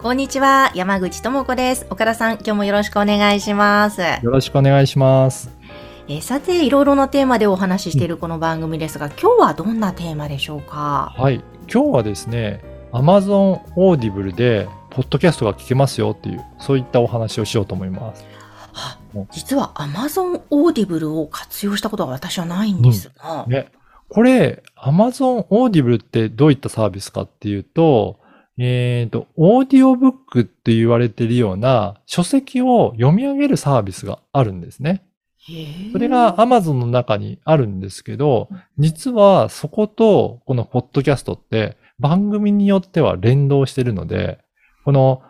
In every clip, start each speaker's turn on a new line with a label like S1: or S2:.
S1: こんにちは山口智子です。岡田さん今日もよろしくお願いします。
S2: よろしくお願いします。
S1: えーさていろいろなテーマでお話ししているこの番組ですが、今日はどんなテーマでしょうか？
S2: はい、今日はですね、Amazon Audible で、ポッドキャストが聞けますよっていう、そういったお話をしようと思います。
S1: は実は Amazon Audible を活用したことは私はないんですが、
S2: ね、これ、Amazon Audible ってどういったサービスかっていうと、えっ、と、オーディオブックって言われているような書籍を読み上げるサービスがあるんですね。それが Amazon の中にあるんですけど、実はそことこのポッドキャストって番組によっては連動してるので、この、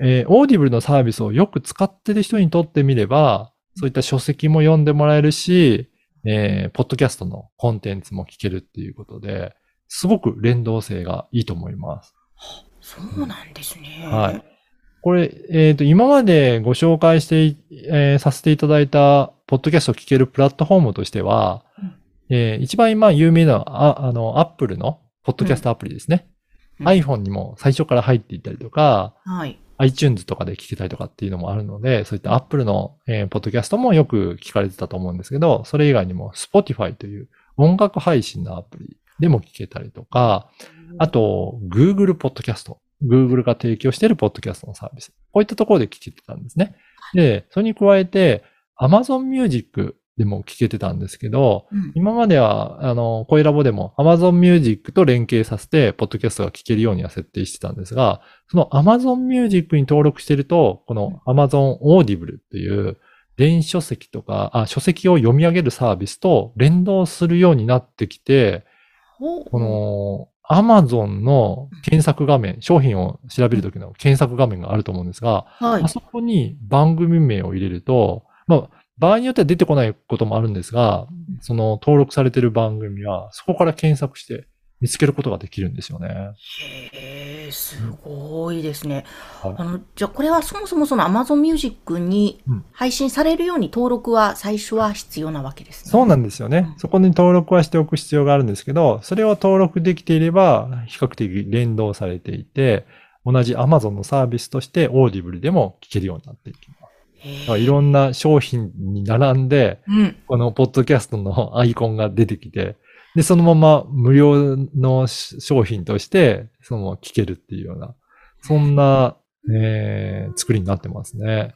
S2: えー、オーディブルのサービスをよく使ってる人にとってみれば、そういった書籍も読んでもらえるし、えー、ポッドキャストのコンテンツも聞けるっていうことで、すごく連動性がいいと思います。
S1: そうなんですね。
S2: はい。これ、えっ、と、今までご紹介してい、えーさせていただいた、ポッドキャストを聞けるプラットフォームとしては、
S1: うん
S2: えー一番今有名なああの、アップルのポッドキャストアプリですね。
S1: うん
S2: iPhone にも最初から入っていたりとか、
S1: はい。
S2: iTunes とかで聞けたりとかっていうのもあるので、そういったアップルの、えーポッドキャストもよく聞かれてたと思うんですけど、それ以外にも Spotify という音楽配信のアプリでも聞けたりとか、あと、Google ポッドキャスト。Google が提供しているポッドキャストのサービス。こういったところで聞けてたんですね。で、それに加えて、Amazon Music でも聞けてたんですけど、
S1: うん
S2: 今までは、あの、声ラボでも Amazon Music と連携させて、ポッドキャストが聞けるようには設定してたんですが、その Amazon Music に登録してると、この Amazon Audible っていう、電子書籍とか、あ、書籍を読み上げるサービスと連動するようになってきて、この、アマゾンの検索画面、商品を調べるときの検索画面があると思うんですが、
S1: はい
S2: あ。そこに番組名を入れると、まあ、場合によっては出てこないこともあるんですが、その登録されている番組は、そこから検索して見つけることができるんですよね。
S1: へえ、すごいですね。
S2: はい
S1: あの、じゃあこれはそもそもその Amazon Music に
S2: うん
S1: 配信されるように登録は最初は必要なわけですね。
S2: そうなんですよね。そこに登録はしておく必要があるんですけど、それを登録できていれば、比較的連動されていて、同じ Amazon のサービスとして Audible でも聞けるようになっていきます。いろんな商品に並んで、
S1: うん。
S2: このポッドキャストのアイコンが出てきて、で、そのまま無料の商品として、その聞けるっていうような、そんな、えー作りになってますね。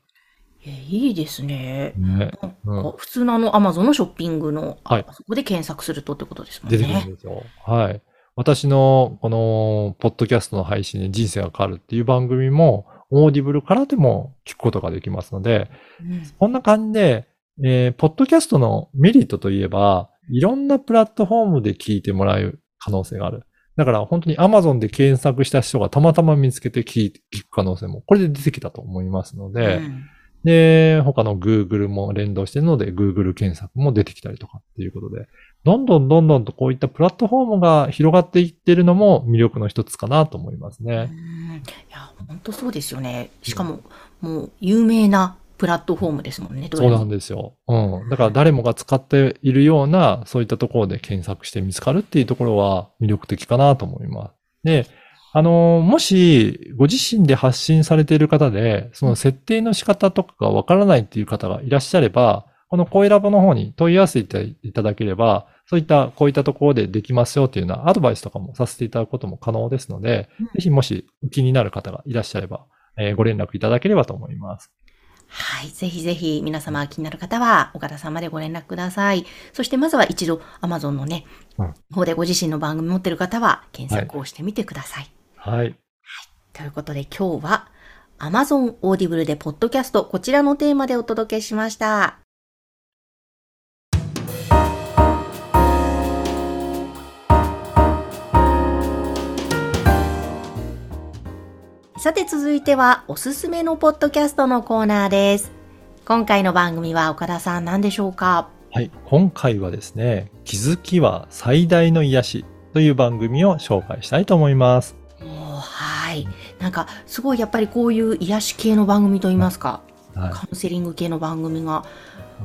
S1: えいいですね。
S2: ねなん
S1: か普通のあの Amazon のショッピングの、
S2: はい
S1: あそこで検索するとってことですもん
S2: 出てくるん
S1: ね。
S2: ですよ。はい。私のこのポッドキャストの配信で人生が変わるっていう番組も、オーディブルからでも聞くことができますので、
S1: うん
S2: こんな感じで、えーポッドキャストのメリットといえば、いろんなプラットフォームで聞いてもらう可能性がある。だから本当に Amazon で検索した人がたまたま見つけて聞く可能性も、これで出てきたと思いますので、
S1: うん
S2: で、他の Google も連動しているので、Google 検索も出てきたりとかっていうことで、どんどんどんどんとこういったプラットフォームが広がっていっているのも魅力の一つかなと思います
S1: う
S2: ね。
S1: んいや、本当そうですよね。しかも、もう有名なプラットフォームですもんね。
S2: そうなんですよ。うん。だから誰もが使っているような、そういったところで検索して見つかるっていうところは魅力的かなと思います。で、あのーもし、ご自身で発信されている方で、その設定の仕方とかがわからないっていう方がいらっしゃれば、この声ラボの方に問い合わせていただければ、そういった、こういったところでできますよっていうようなアドバイスとかもさせていただくことも可能ですので、
S1: うん
S2: ぜひもし気になる方がいらっしゃれば、えーご連絡いただければと思います。
S1: はい。ぜひぜひ皆様気になる方は岡田さんまでご連絡ください。そしてまずは一度 Amazon のね、
S2: うん
S1: 方でご自身の番組持ってる方は検索をしてみてください。
S2: はい。
S1: ということで今日は Amazon Audible でポッドキャストこちらのテーマでお届けしました。さて続いてはおすすめのポッドキャストのコーナーです。今回の番組は岡田さん何でしょうか？
S2: はい。今回はですね、気づきは最大の癒しという番組を紹介したいと思います。
S1: はい。なんか、すごいやっぱりこういう癒し系の番組といいますか、
S2: はい。
S1: カウンセリング系の番組が、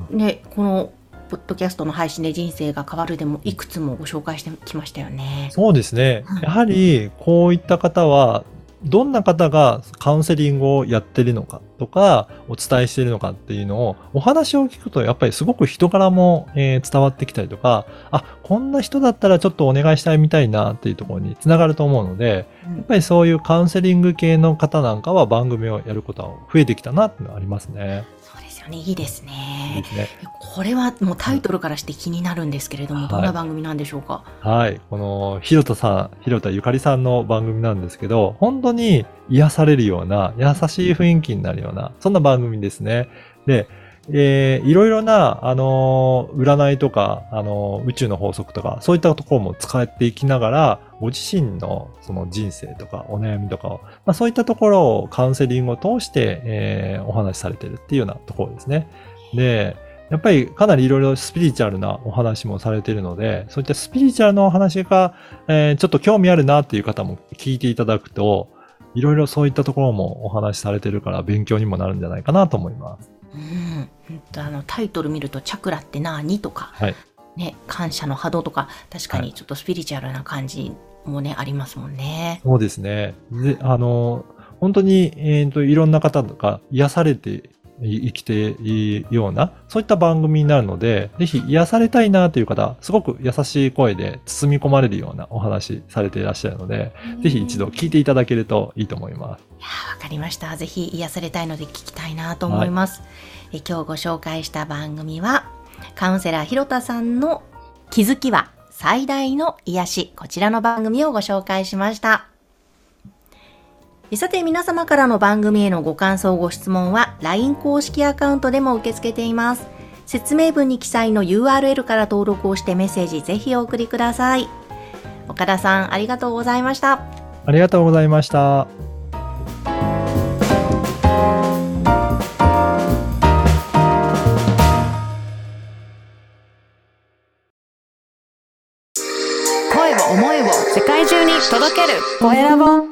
S1: ね、この、ポッドキャストの配信で人生が変わるでもいくつもご紹介してきましたよね。
S2: そうですね
S1: うん。
S2: やはり、こういった方は、どんな方がカウンセリングをやってるのかとか、お伝えしてるのかっていうのを、お話を聞くと、やっぱりすごく人柄も、えー伝わってきたりとか、あ、こんな人だったらちょっとお願いしたいみたいなっていうところにつながると思うので、
S1: うん
S2: やっぱりそういうカウンセリング系の方なんかは番組をやることは増えてきたなっていうのはありますね。
S1: そうよね。いいです
S2: いい
S1: ね
S2: で。すね。
S1: これはもうタイトルからして気になるんですけれども、
S2: はい
S1: どんな番組なんでしょうか？
S2: はい。この、ひろたさん、ひろたゆかりさんの番組なんですけど、本当に癒されるような、優しい雰囲気になるような、そんな番組ですね。で、えーいろいろな、あのー占いとか、あのー宇宙の法則とか、そういったところも使っていきながら、ご自身のその人生とか、お悩みとかを、まあ、そういったところをカウンセリングを通して、えーお話しされてるっていうようなところですね。で、やっぱりかなりいろいろスピリチュアルなお話もされているので、そういったスピリチュアルなお話が、えーちょっと興味あるなっていう方も聞いていただくと、いろいろそういったところもお話しされてるから勉強にもなるんじゃないかなと思います。
S1: うん。あの、タイトル見ると、チャクラって何とか、
S2: はい。
S1: ね、感謝の波動とか、確か
S2: はい
S1: にちょっとスピリチュアルな感じもね、ありますもんね。
S2: そうですね。で、あの、本当に、えっ、と、いろんな方が癒されてい生きているような、そういった番組になるので、ぜひ癒されたいなという方、すごく優しい声で包み込まれるようなお話されていらっしゃるので、ぜひ一度聞いていただけるといいと思います。
S1: いやーわかりました。ぜひ癒されたいので聞きたいなと思います。え今日ご紹介した番組は、カウンセラーひろたさんの気づきは最大の癒し、こちらの番組をご紹介しました。えさて皆様からの番組へのご感想、ご質問は LINE 公式アカウントでも受け付けています。説明文に記載の URL から登録をしてメッセージぜひお送りください。岡田さん、ありがとうございました。
S2: ありがとうございました。
S3: 声を思いを世界中に届けるコエラボ